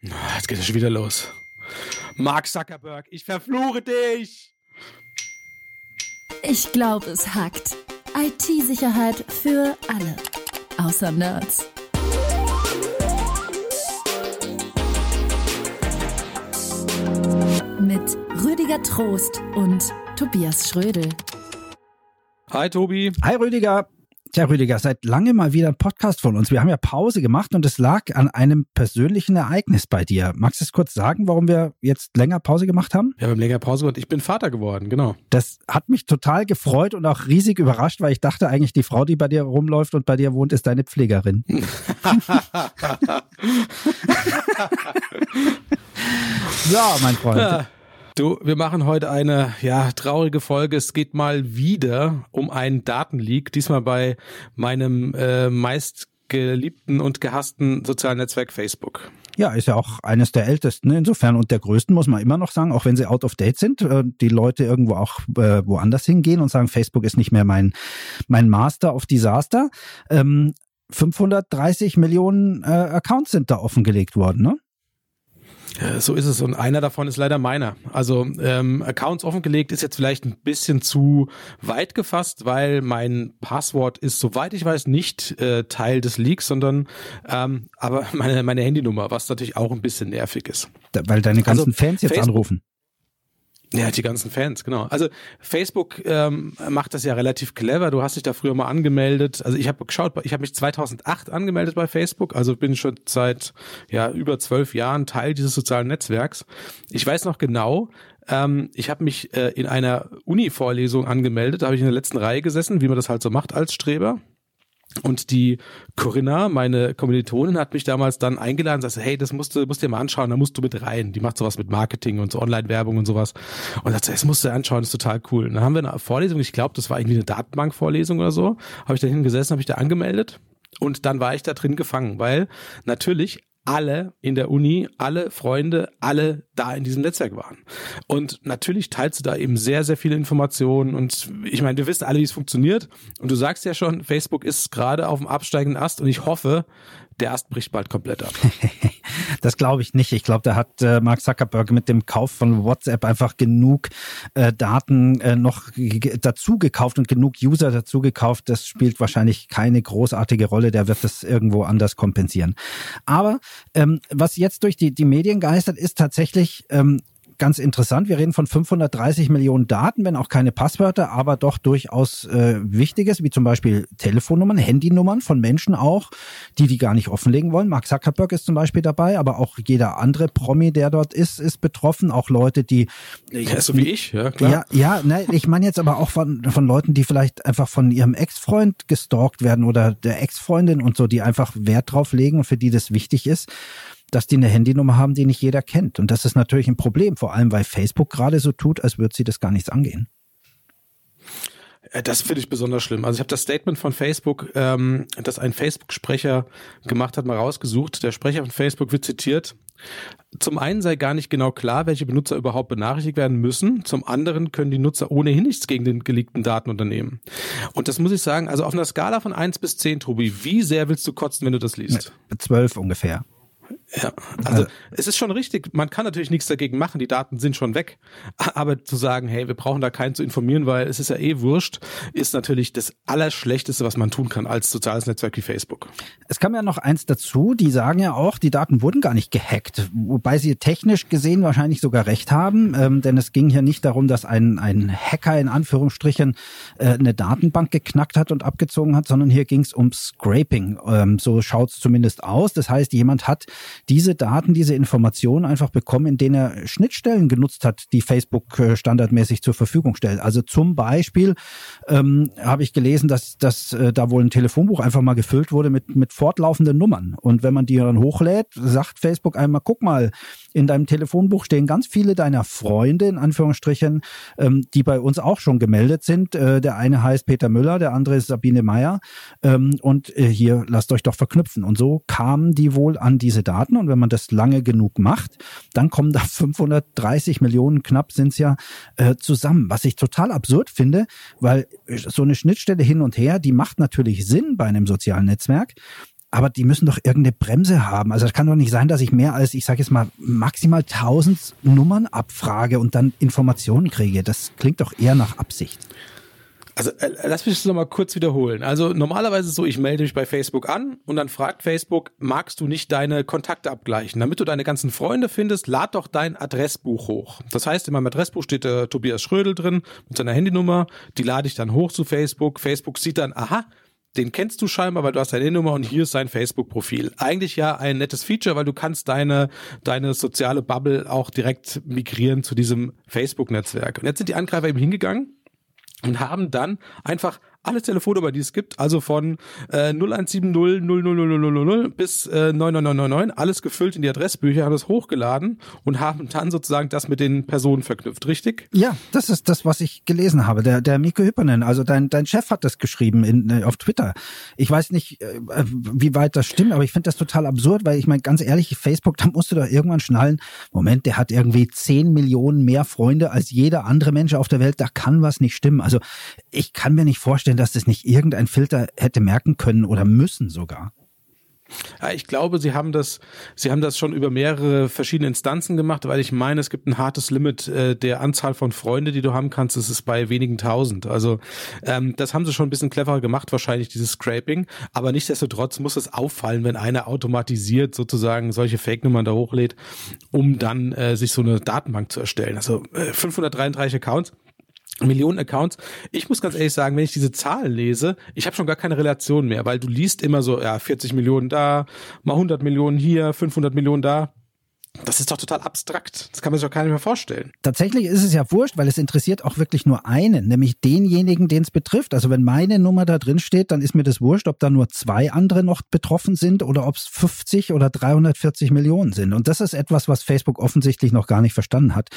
Jetzt geht es schon wieder los. Mark Zuckerberg, ich verfluche dich! Ich glaube, es hackt. IT-Sicherheit für alle. Außer Nerds. Mit Rüdiger Trost und Tobias Schrödel. Hi Tobi. Hi Rüdiger. Tja, Rüdiger, seit langem mal wieder ein Podcast von uns. Wir haben ja Pause gemacht und es lag an einem persönlichen Ereignis bei dir. Magst du es kurz sagen, warum wir jetzt länger Pause gemacht haben? Wir haben länger Pause gemacht. Ich bin Vater geworden, genau. Das hat mich total gefreut und auch riesig überrascht, weil ich dachte eigentlich, die Frau, die bei dir rumläuft und bei dir wohnt, ist deine Pflegerin. so, mein Freund. Ja. Du, wir machen heute eine ja traurige Folge. Es geht mal wieder um einen Datenleak, diesmal bei meinem äh, meistgeliebten und gehassten sozialen Netzwerk Facebook. Ja, ist ja auch eines der ältesten insofern und der größten, muss man immer noch sagen, auch wenn sie out of date sind, äh, die Leute irgendwo auch äh, woanders hingehen und sagen, Facebook ist nicht mehr mein, mein Master of Disaster. Ähm, 530 Millionen äh, Accounts sind da offengelegt worden, ne? So ist es und einer davon ist leider meiner. Also ähm, Accounts offengelegt ist jetzt vielleicht ein bisschen zu weit gefasst, weil mein Passwort ist, soweit ich weiß, nicht äh, Teil des Leaks, sondern ähm, aber meine, meine Handynummer, was natürlich auch ein bisschen nervig ist. Da, weil deine ganzen also, Fans jetzt Facebook, anrufen. Ja, die ganzen Fans, genau. Also Facebook ähm, macht das ja relativ clever. Du hast dich da früher mal angemeldet. Also ich habe geschaut, ich habe mich 2008 angemeldet bei Facebook. Also bin schon seit ja über zwölf Jahren Teil dieses sozialen Netzwerks. Ich weiß noch genau, ähm, ich habe mich äh, in einer Uni-Vorlesung angemeldet. Da habe ich in der letzten Reihe gesessen, wie man das halt so macht als Streber. Und die Corinna, meine Kommilitonin, hat mich damals dann eingeladen sagte, hey, das musst du, musst dir mal anschauen, da musst du mit rein. Die macht sowas mit Marketing und so Online-Werbung und sowas. Und sagte, das musst du dir anschauen, das ist total cool. Und dann haben wir eine Vorlesung, ich glaube, das war irgendwie eine Datenbank-Vorlesung oder so, habe ich da hingesessen, habe ich da angemeldet. Und dann war ich da drin gefangen, weil natürlich alle in der Uni, alle Freunde, alle da in diesem Netzwerk waren. Und natürlich teilst du da eben sehr, sehr viele Informationen. Und ich meine, wir wissen alle, wie es funktioniert. Und du sagst ja schon, Facebook ist gerade auf dem absteigenden Ast. Und ich hoffe, der Ast bricht bald komplett ab. das glaube ich nicht. Ich glaube, da hat äh, Mark Zuckerberg mit dem Kauf von WhatsApp einfach genug äh, Daten äh, noch dazu gekauft und genug User dazu gekauft. Das spielt wahrscheinlich keine großartige Rolle. Der wird das irgendwo anders kompensieren. Aber ähm, was jetzt durch die, die Medien geistert, ist tatsächlich ähm, ganz interessant. Wir reden von 530 Millionen Daten, wenn auch keine Passwörter, aber doch durchaus äh, Wichtiges, wie zum Beispiel Telefonnummern, Handynummern von Menschen auch, die die gar nicht offenlegen wollen. Mark Zuckerberg ist zum Beispiel dabei, aber auch jeder andere Promi, der dort ist, ist betroffen. Auch Leute, die ja, so wie ich, ja klar. Ja, ja, ne, ich meine jetzt aber auch von von Leuten, die vielleicht einfach von ihrem Ex-Freund gestalkt werden oder der Ex-Freundin und so, die einfach Wert drauf legen und für die das wichtig ist dass die eine Handynummer haben, die nicht jeder kennt. Und das ist natürlich ein Problem, vor allem weil Facebook gerade so tut, als würde sie das gar nichts angehen. Äh, das finde ich besonders schlimm. Also ich habe das Statement von Facebook, ähm, das ein Facebook-Sprecher gemacht hat, mal rausgesucht. Der Sprecher von Facebook wird zitiert. Zum einen sei gar nicht genau klar, welche Benutzer überhaupt benachrichtigt werden müssen. Zum anderen können die Nutzer ohnehin nichts gegen den geleakten Daten unternehmen. Und das muss ich sagen, also auf einer Skala von eins bis zehn, Tobi, wie sehr willst du kotzen, wenn du das liest? Zwölf ungefähr. Ja, also es ist schon richtig, man kann natürlich nichts dagegen machen, die Daten sind schon weg. Aber zu sagen, hey, wir brauchen da keinen zu informieren, weil es ist ja eh wurscht, ist natürlich das Allerschlechteste, was man tun kann als soziales Netzwerk wie Facebook. Es kam ja noch eins dazu, die sagen ja auch, die Daten wurden gar nicht gehackt, wobei sie technisch gesehen wahrscheinlich sogar recht haben, ähm, denn es ging hier nicht darum, dass ein, ein Hacker in Anführungsstrichen äh, eine Datenbank geknackt hat und abgezogen hat, sondern hier ging es um Scraping. Ähm, so schaut es zumindest aus. Das heißt, jemand hat diese Daten, diese Informationen einfach bekommen, in denen er Schnittstellen genutzt hat, die Facebook äh, standardmäßig zur Verfügung stellt. Also zum Beispiel ähm, habe ich gelesen, dass, dass äh, da wohl ein Telefonbuch einfach mal gefüllt wurde mit, mit fortlaufenden Nummern. Und wenn man die dann hochlädt, sagt Facebook einmal, guck mal, in deinem Telefonbuch stehen ganz viele deiner Freunde, in Anführungsstrichen, ähm, die bei uns auch schon gemeldet sind. Äh, der eine heißt Peter Müller, der andere ist Sabine Meyer. Ähm, und äh, hier lasst euch doch verknüpfen. Und so kamen die wohl an diese Daten. Und wenn man das lange genug macht, dann kommen da 530 Millionen knapp sind's ja äh, zusammen. Was ich total absurd finde, weil so eine Schnittstelle hin und her, die macht natürlich Sinn bei einem sozialen Netzwerk. Aber die müssen doch irgendeine Bremse haben. Also es kann doch nicht sein, dass ich mehr als, ich sage jetzt mal, maximal 1000 Nummern abfrage und dann Informationen kriege. Das klingt doch eher nach Absicht. Also äh, lass mich das nochmal kurz wiederholen. Also normalerweise ist so, ich melde mich bei Facebook an und dann fragt Facebook, magst du nicht deine Kontakte abgleichen? Damit du deine ganzen Freunde findest, lad doch dein Adressbuch hoch. Das heißt, in meinem Adressbuch steht der Tobias Schrödel drin mit seiner Handynummer. Die lade ich dann hoch zu Facebook. Facebook sieht dann, aha, den kennst du scheinbar, weil du hast deine Nummer und hier ist sein Facebook-Profil. Eigentlich ja ein nettes Feature, weil du kannst deine, deine soziale Bubble auch direkt migrieren zu diesem Facebook-Netzwerk. Und jetzt sind die Angreifer eben hingegangen und haben dann einfach alle Telefonnummer, die es gibt, also von äh, 0170 00000 bis äh, 99999, alles gefüllt in die Adressbücher, haben es hochgeladen und haben dann sozusagen das mit den Personen verknüpft, richtig? Ja, das ist das, was ich gelesen habe. Der, der Miko Hüppernen, also dein, dein Chef hat das geschrieben in, äh, auf Twitter. Ich weiß nicht, äh, wie weit das stimmt, aber ich finde das total absurd, weil ich meine, ganz ehrlich, Facebook, da musst du doch irgendwann schnallen, Moment, der hat irgendwie 10 Millionen mehr Freunde als jeder andere Mensch auf der Welt, da kann was nicht stimmen. Also ich kann mir nicht vorstellen, dass das nicht irgendein Filter hätte merken können oder müssen sogar. Ja, ich glaube, sie haben das, sie haben das schon über mehrere verschiedene Instanzen gemacht, weil ich meine, es gibt ein hartes Limit äh, der Anzahl von Freunde, die du haben kannst. Das ist bei wenigen tausend. Also ähm, das haben sie schon ein bisschen cleverer gemacht, wahrscheinlich dieses Scraping. Aber nichtsdestotrotz muss es auffallen, wenn einer automatisiert sozusagen solche Fake-Nummern da hochlädt, um dann äh, sich so eine Datenbank zu erstellen. Also äh, 533 Accounts Millionen Accounts. Ich muss ganz ehrlich sagen, wenn ich diese Zahlen lese, ich habe schon gar keine Relation mehr, weil du liest immer so, ja, 40 Millionen da, mal 100 Millionen hier, 500 Millionen da. Das ist doch total abstrakt. Das kann man sich doch nicht mehr vorstellen. Tatsächlich ist es ja wurscht, weil es interessiert auch wirklich nur einen, nämlich denjenigen, den es betrifft. Also wenn meine Nummer da drin steht, dann ist mir das wurscht, ob da nur zwei andere noch betroffen sind oder ob es 50 oder 340 Millionen sind. Und das ist etwas, was Facebook offensichtlich noch gar nicht verstanden hat.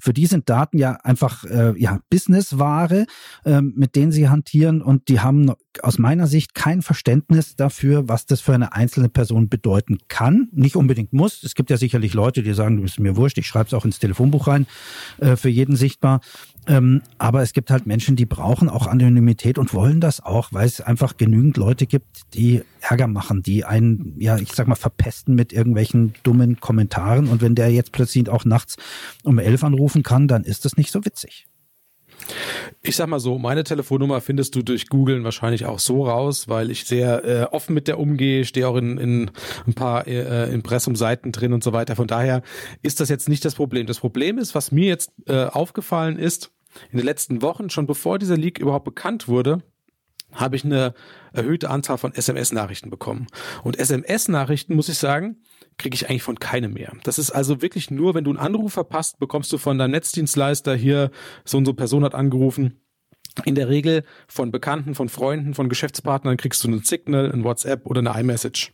Für die sind Daten ja einfach äh, ja Businessware, äh, mit denen sie hantieren und die haben aus meiner Sicht kein Verständnis dafür, was das für eine einzelne Person bedeuten kann. Nicht unbedingt muss. Es gibt ja sicherlich Leute, die sagen, du bist mir wurscht, ich schreibe es auch ins Telefonbuch rein, äh, für jeden sichtbar. Ähm, aber es gibt halt Menschen, die brauchen auch Anonymität und wollen das auch, weil es einfach genügend Leute gibt, die Ärger machen, die einen, ja, ich sag mal, verpesten mit irgendwelchen dummen Kommentaren. Und wenn der jetzt plötzlich auch nachts um elf anrufen kann, dann ist das nicht so witzig. Ich sag mal so, meine Telefonnummer findest du durch Googlen wahrscheinlich auch so raus, weil ich sehr äh, offen mit der umgehe, stehe auch in, in ein paar äh, Impressum-Seiten drin und so weiter. Von daher ist das jetzt nicht das Problem. Das Problem ist, was mir jetzt äh, aufgefallen ist, in den letzten Wochen, schon bevor dieser Leak überhaupt bekannt wurde, habe ich eine erhöhte Anzahl von SMS-Nachrichten bekommen. Und SMS-Nachrichten, muss ich sagen, kriege ich eigentlich von keinem mehr. Das ist also wirklich nur, wenn du einen Anruf verpasst, bekommst du von deinem Netzdienstleister hier, so und so Person hat angerufen. In der Regel von Bekannten, von Freunden, von Geschäftspartnern kriegst du einen Signal, ein WhatsApp oder eine iMessage.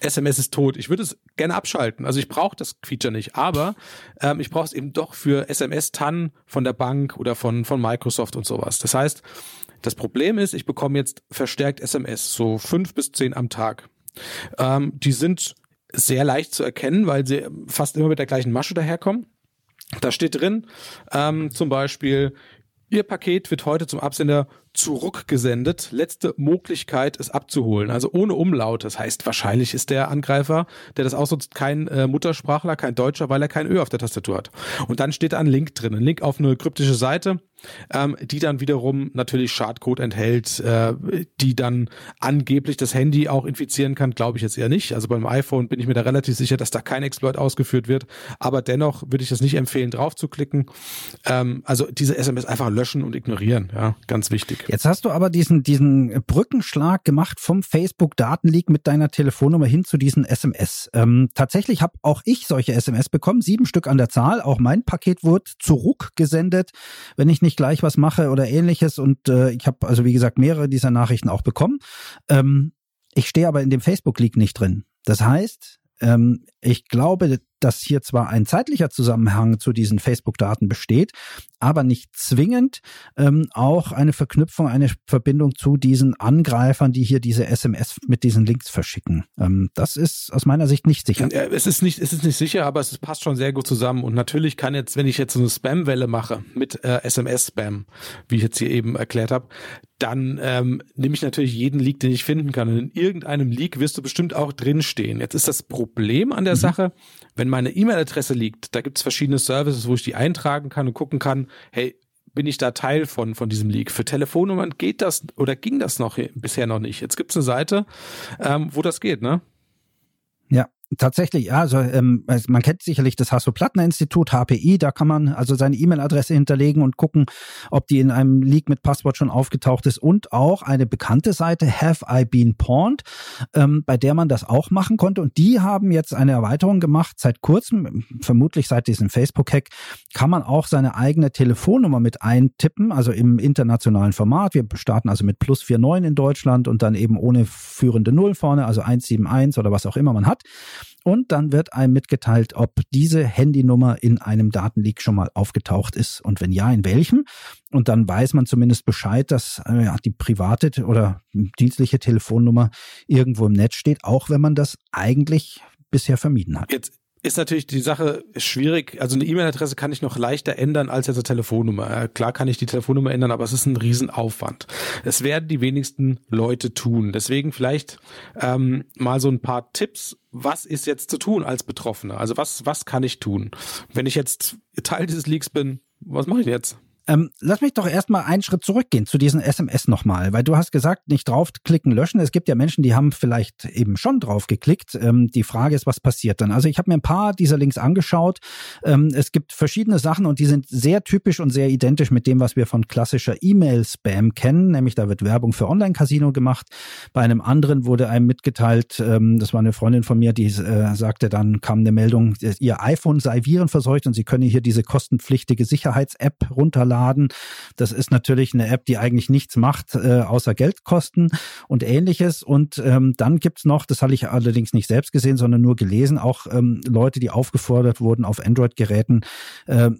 SMS ist tot. Ich würde es gerne abschalten. Also ich brauche das Feature nicht, aber ähm, ich brauche es eben doch für SMS-TAN von der Bank oder von, von Microsoft und sowas. Das heißt, das Problem ist, ich bekomme jetzt verstärkt SMS, so fünf bis zehn am Tag. Ähm, die sind sehr leicht zu erkennen, weil sie fast immer mit der gleichen Masche daherkommen. Da steht drin, ähm, zum Beispiel, Ihr Paket wird heute zum Absender zurückgesendet. Letzte Möglichkeit, es abzuholen. Also ohne Umlaut. Das heißt, wahrscheinlich ist der Angreifer, der das ausnutzt, kein äh, Muttersprachler, kein Deutscher, weil er kein Ö auf der Tastatur hat. Und dann steht da ein Link drin. Ein Link auf eine kryptische Seite, ähm, die dann wiederum natürlich Schadcode enthält, äh, die dann angeblich das Handy auch infizieren kann. Glaube ich jetzt eher nicht. Also beim iPhone bin ich mir da relativ sicher, dass da kein Exploit ausgeführt wird. Aber dennoch würde ich das nicht empfehlen, drauf zu klicken. Ähm, also diese SMS einfach löschen und ignorieren. Ja, ganz wichtig. Jetzt hast du aber diesen, diesen Brückenschlag gemacht vom Facebook-Datenleak mit deiner Telefonnummer hin zu diesen SMS. Ähm, tatsächlich habe auch ich solche SMS bekommen, sieben Stück an der Zahl. Auch mein Paket wurde zurückgesendet, wenn ich nicht gleich was mache oder ähnliches. Und äh, ich habe also, wie gesagt, mehrere dieser Nachrichten auch bekommen. Ähm, ich stehe aber in dem Facebook-Leak nicht drin. Das heißt, ähm, ich glaube, dass hier zwar ein zeitlicher Zusammenhang zu diesen Facebook-Daten besteht, aber nicht zwingend ähm, auch eine Verknüpfung, eine Verbindung zu diesen Angreifern, die hier diese SMS mit diesen Links verschicken. Ähm, das ist aus meiner Sicht nicht sicher. Es ist nicht, es ist nicht sicher, aber es passt schon sehr gut zusammen. Und natürlich kann jetzt, wenn ich jetzt so eine Spam-Welle mache mit äh, SMS-Spam, wie ich jetzt hier eben erklärt habe, dann ähm, nehme ich natürlich jeden Leak, den ich finden kann. Und in irgendeinem Leak wirst du bestimmt auch drinstehen. Jetzt ist das Problem an der mhm. Sache, wenn meine E-Mail-Adresse liegt, da gibt es verschiedene Services, wo ich die eintragen kann und gucken kann, hey, bin ich da Teil von, von diesem Leak. Für Telefonnummern geht das oder ging das noch bisher noch nicht. Jetzt gibt es eine Seite, ähm, wo das geht, ne? Ja, Tatsächlich, ja, also ähm, man kennt sicherlich das Hasso-Plattner-Institut, HPI, da kann man also seine E-Mail-Adresse hinterlegen und gucken, ob die in einem Leak mit Passwort schon aufgetaucht ist und auch eine bekannte Seite, Have I Been Pawned, ähm, bei der man das auch machen konnte und die haben jetzt eine Erweiterung gemacht, seit kurzem, vermutlich seit diesem Facebook-Hack, kann man auch seine eigene Telefonnummer mit eintippen, also im internationalen Format. Wir starten also mit plus 49 in Deutschland und dann eben ohne führende Null vorne, also 171 oder was auch immer man hat. Und dann wird einem mitgeteilt, ob diese Handynummer in einem Datenleak schon mal aufgetaucht ist und wenn ja, in welchem. Und dann weiß man zumindest Bescheid, dass äh, die private oder dienstliche Telefonnummer irgendwo im Netz steht, auch wenn man das eigentlich bisher vermieden hat. Jetzt ist natürlich die Sache schwierig. Also eine E-Mail-Adresse kann ich noch leichter ändern als jetzt eine Telefonnummer. Klar kann ich die Telefonnummer ändern, aber es ist ein Riesenaufwand. Es werden die wenigsten Leute tun. Deswegen vielleicht ähm, mal so ein paar Tipps. Was ist jetzt zu tun als Betroffener? Also was, was kann ich tun? Wenn ich jetzt Teil dieses Leaks bin, was mache ich jetzt? Ähm, lass mich doch erstmal einen Schritt zurückgehen zu diesen SMS nochmal, weil du hast gesagt, nicht draufklicken, löschen. Es gibt ja Menschen, die haben vielleicht eben schon draufgeklickt. Ähm, die Frage ist, was passiert dann? Also ich habe mir ein paar dieser Links angeschaut. Ähm, es gibt verschiedene Sachen und die sind sehr typisch und sehr identisch mit dem, was wir von klassischer E-Mail-Spam kennen, nämlich da wird Werbung für Online-Casino gemacht. Bei einem anderen wurde einem mitgeteilt, ähm, das war eine Freundin von mir, die äh, sagte dann, kam eine Meldung, ihr iPhone sei virenverseucht und sie können hier diese kostenpflichtige Sicherheits-App runterladen runterladen. Das ist natürlich eine App, die eigentlich nichts macht, äh, außer Geldkosten und ähnliches. Und ähm, dann gibt's noch, das habe ich allerdings nicht selbst gesehen, sondern nur gelesen, auch ähm, Leute, die aufgefordert wurden, auf Android-Geräten äh,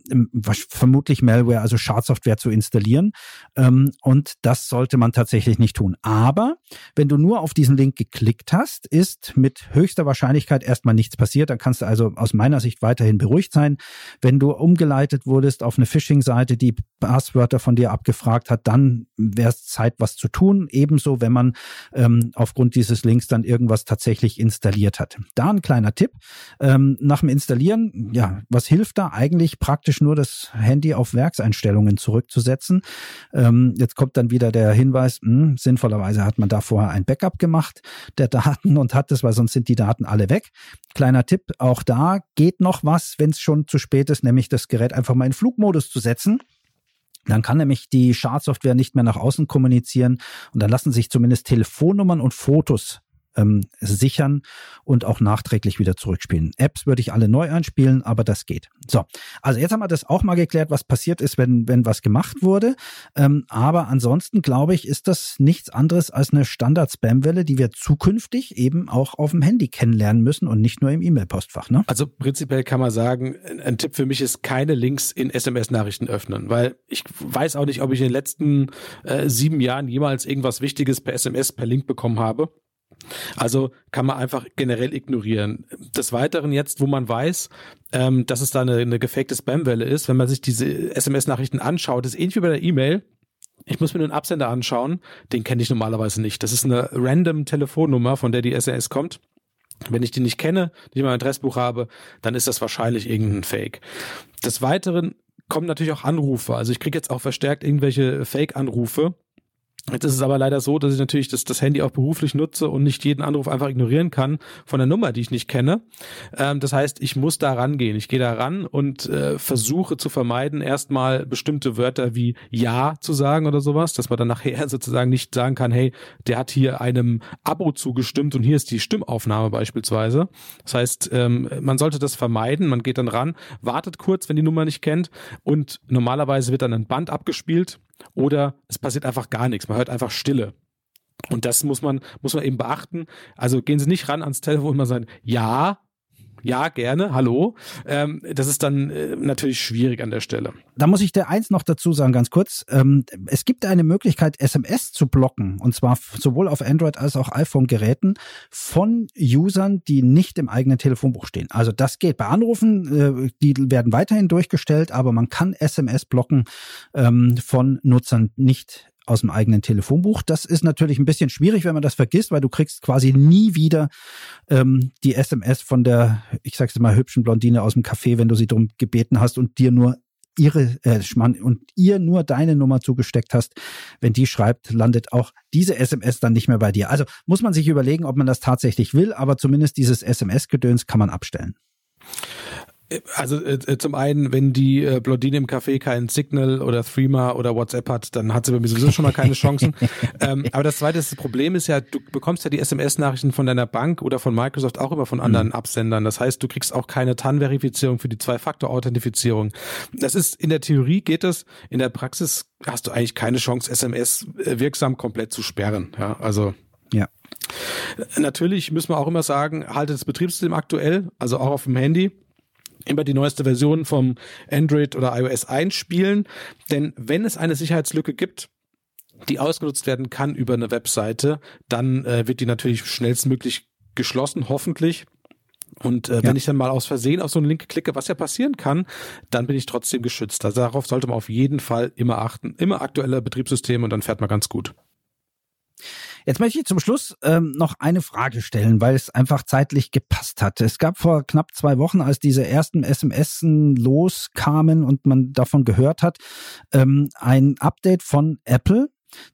vermutlich Malware, also Schadsoftware zu installieren. Ähm, und das sollte man tatsächlich nicht tun. Aber wenn du nur auf diesen Link geklickt hast, ist mit höchster Wahrscheinlichkeit erstmal nichts passiert. Dann kannst du also aus meiner Sicht weiterhin beruhigt sein. Wenn du umgeleitet wurdest auf eine Phishing-Seite, die Passwörter von dir abgefragt hat, dann wäre es Zeit, was zu tun. Ebenso, wenn man ähm, aufgrund dieses Links dann irgendwas tatsächlich installiert hat. Da ein kleiner Tipp. Ähm, nach dem Installieren, ja, was hilft da? Eigentlich praktisch nur das Handy auf Werkseinstellungen zurückzusetzen. Ähm, jetzt kommt dann wieder der Hinweis, mh, hm, sinnvollerweise hat man da vorher ein Backup gemacht der Daten und hat es, weil sonst sind die Daten alle weg. Kleiner Tipp, auch da geht noch was, wenn es schon zu spät ist, nämlich das Gerät einfach mal in Flugmodus zu setzen. Dann kann nämlich die Schadsoftware nicht mehr nach außen kommunizieren und dann lassen sich zumindest Telefonnummern und Fotos ähm, sichern und auch nachträglich wieder zurückspielen. Apps würde ich alle neu einspielen, aber das geht. So, also jetzt haben wir das auch mal geklärt, was passiert ist, wenn, wenn was gemacht wurde. Ähm, aber ansonsten glaube ich, ist das nichts anderes als eine Standard-Spam-Welle, die wir zukünftig eben auch auf dem Handy kennenlernen müssen und nicht nur im E-Mail-Postfach. Ne? Also prinzipiell kann man sagen, ein Tipp für mich ist keine Links in SMS-Nachrichten öffnen, weil ich weiß auch nicht, ob ich in den letzten äh, sieben Jahren jemals irgendwas Wichtiges per SMS, per Link bekommen habe. Also kann man einfach generell ignorieren. Des Weiteren jetzt, wo man weiß, ähm, dass es da eine, eine gefakte Spamwelle ist, wenn man sich diese SMS-Nachrichten anschaut, ist ähnlich wie bei der E-Mail. Ich muss mir nur einen Absender anschauen, den kenne ich normalerweise nicht. Das ist eine random Telefonnummer, von der die SMS kommt. Wenn ich die nicht kenne, nicht in meinem Adressbuch habe, dann ist das wahrscheinlich irgendein Fake. Des Weiteren kommen natürlich auch Anrufe. Also ich kriege jetzt auch verstärkt irgendwelche Fake-Anrufe Jetzt ist es aber leider so, dass ich natürlich das, das Handy auch beruflich nutze und nicht jeden Anruf einfach ignorieren kann von der Nummer, die ich nicht kenne. Ähm, das heißt, ich muss da rangehen. Ich gehe da ran und äh, versuche zu vermeiden, erstmal bestimmte Wörter wie Ja zu sagen oder sowas, dass man dann nachher sozusagen nicht sagen kann, hey, der hat hier einem Abo zugestimmt und hier ist die Stimmaufnahme beispielsweise. Das heißt, ähm, man sollte das vermeiden. Man geht dann ran, wartet kurz, wenn die Nummer nicht kennt und normalerweise wird dann ein Band abgespielt oder es passiert einfach gar nichts. Man hört einfach Stille. Und das muss man, muss man eben beachten. Also gehen Sie nicht ran ans Telefon und mal sagen, ja, ja, gerne, hallo. Ähm, das ist dann äh, natürlich schwierig an der Stelle. Da muss ich dir eins noch dazu sagen, ganz kurz. Ähm, es gibt eine Möglichkeit, SMS zu blocken, und zwar sowohl auf Android als auch iPhone-Geräten von Usern, die nicht im eigenen Telefonbuch stehen. Also das geht bei Anrufen, äh, die werden weiterhin durchgestellt, aber man kann SMS blocken ähm, von Nutzern nicht aus dem eigenen Telefonbuch. Das ist natürlich ein bisschen schwierig, wenn man das vergisst, weil du kriegst quasi nie wieder ähm, die SMS von der, ich sag's mal, hübschen Blondine aus dem Café, wenn du sie darum gebeten hast und dir nur ihre äh, und ihr nur deine Nummer zugesteckt hast, wenn die schreibt, landet auch diese SMS dann nicht mehr bei dir. Also muss man sich überlegen, ob man das tatsächlich will, aber zumindest dieses SMS-Gedöns kann man abstellen. Also äh, äh, zum einen, wenn die äh, Blondine im Café kein Signal oder Threema oder WhatsApp hat, dann hat sie bei mir sowieso schon mal keine Chancen. ähm, aber das zweite das Problem ist ja, du bekommst ja die SMS-Nachrichten von deiner Bank oder von Microsoft auch immer von anderen mhm. Absendern. Das heißt, du kriegst auch keine TAN-Verifizierung für die Zwei-Faktor-Authentifizierung. Das ist in der Theorie geht das, in der Praxis hast du eigentlich keine Chance, SMS äh, wirksam komplett zu sperren. Ja, also ja. Natürlich müssen wir auch immer sagen, haltet das Betriebssystem aktuell, also auch auf dem Handy immer die neueste Version vom Android oder iOS einspielen. Denn wenn es eine Sicherheitslücke gibt, die ausgenutzt werden kann über eine Webseite, dann äh, wird die natürlich schnellstmöglich geschlossen, hoffentlich. Und äh, ja. wenn ich dann mal aus Versehen auf so einen Link klicke, was ja passieren kann, dann bin ich trotzdem geschützt. Also darauf sollte man auf jeden Fall immer achten. Immer aktuelle Betriebssysteme und dann fährt man ganz gut. Jetzt möchte ich zum Schluss ähm, noch eine Frage stellen, weil es einfach zeitlich gepasst hat. Es gab vor knapp zwei Wochen, als diese ersten SMS loskamen und man davon gehört hat, ähm, ein Update von Apple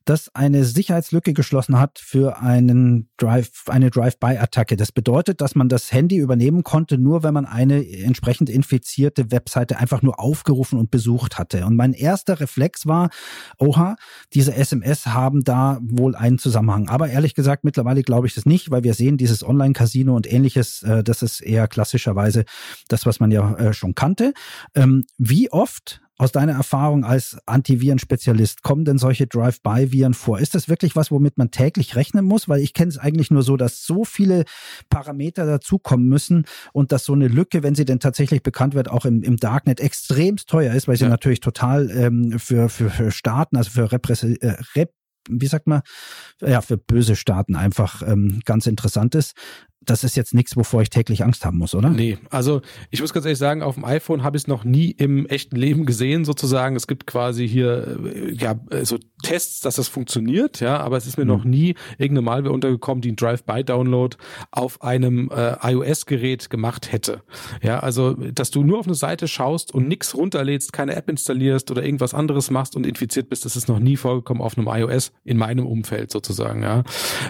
das eine Sicherheitslücke geschlossen hat für einen Drive, eine Drive-by-Attacke. Das bedeutet, dass man das Handy übernehmen konnte, nur wenn man eine entsprechend infizierte Webseite einfach nur aufgerufen und besucht hatte. Und mein erster Reflex war, oha, diese SMS haben da wohl einen Zusammenhang. Aber ehrlich gesagt, mittlerweile glaube ich das nicht, weil wir sehen, dieses Online-Casino und ähnliches, äh, das ist eher klassischerweise das, was man ja äh, schon kannte. Ähm, wie oft aus deiner Erfahrung als Antivirenspezialist, kommen denn solche Drive-by-Viren vor? Ist das wirklich was, womit man täglich rechnen muss? Weil ich kenne es eigentlich nur so, dass so viele Parameter dazukommen müssen und dass so eine Lücke, wenn sie denn tatsächlich bekannt wird, auch im, im Darknet extremst teuer ist, weil sie ja. natürlich total ähm, für, für, für Staaten, also für Repress äh, Rep wie sagt man, ja, für böse Staaten einfach ähm, ganz interessant ist das ist jetzt nichts, wovor ich täglich Angst haben muss, oder? Nee, also ich muss ganz ehrlich sagen, auf dem iPhone habe ich es noch nie im echten Leben gesehen, sozusagen. Es gibt quasi hier äh, ja so Tests, dass das funktioniert, ja, aber es ist mir mhm. noch nie irgendeine Malware untergekommen, die ein Drive-by-Download auf einem äh, iOS-Gerät gemacht hätte. Ja, also dass du nur auf eine Seite schaust und nichts runterlädst, keine App installierst oder irgendwas anderes machst und infiziert bist, das ist noch nie vorgekommen auf einem iOS in meinem Umfeld sozusagen. Ja,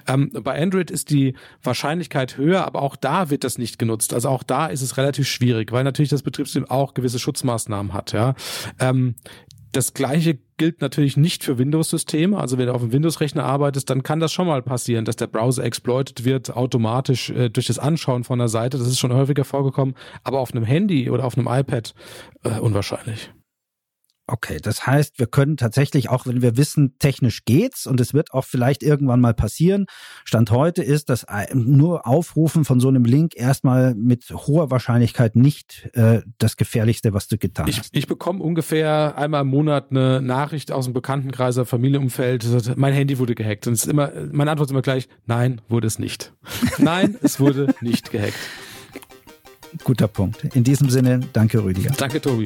ähm, bei Android ist die Wahrscheinlichkeit höher, aber auch da wird das nicht genutzt. Also auch da ist es relativ schwierig, weil natürlich das Betriebssystem auch gewisse Schutzmaßnahmen hat. Ja, ähm, das gleiche gilt natürlich nicht für Windows-Systeme. Also wenn du auf einem Windows-Rechner arbeitest, dann kann das schon mal passieren, dass der Browser exploitet wird automatisch äh, durch das Anschauen von der Seite. Das ist schon häufiger vorgekommen. Aber auf einem Handy oder auf einem iPad äh, unwahrscheinlich. Okay, das heißt, wir können tatsächlich, auch wenn wir wissen, technisch geht's und es wird auch vielleicht irgendwann mal passieren. Stand heute ist, dass nur Aufrufen von so einem Link erstmal mit hoher Wahrscheinlichkeit nicht äh, das Gefährlichste, was du getan ich, hast. Ich bekomme ungefähr einmal im Monat eine Nachricht aus dem Bekanntenkreis, Familienumfeld, mein Handy wurde gehackt. Und es ist immer, meine Antwort ist immer gleich, nein, wurde es nicht. nein, es wurde nicht gehackt. Guter Punkt. In diesem Sinne, danke Rüdiger. Danke Tobi.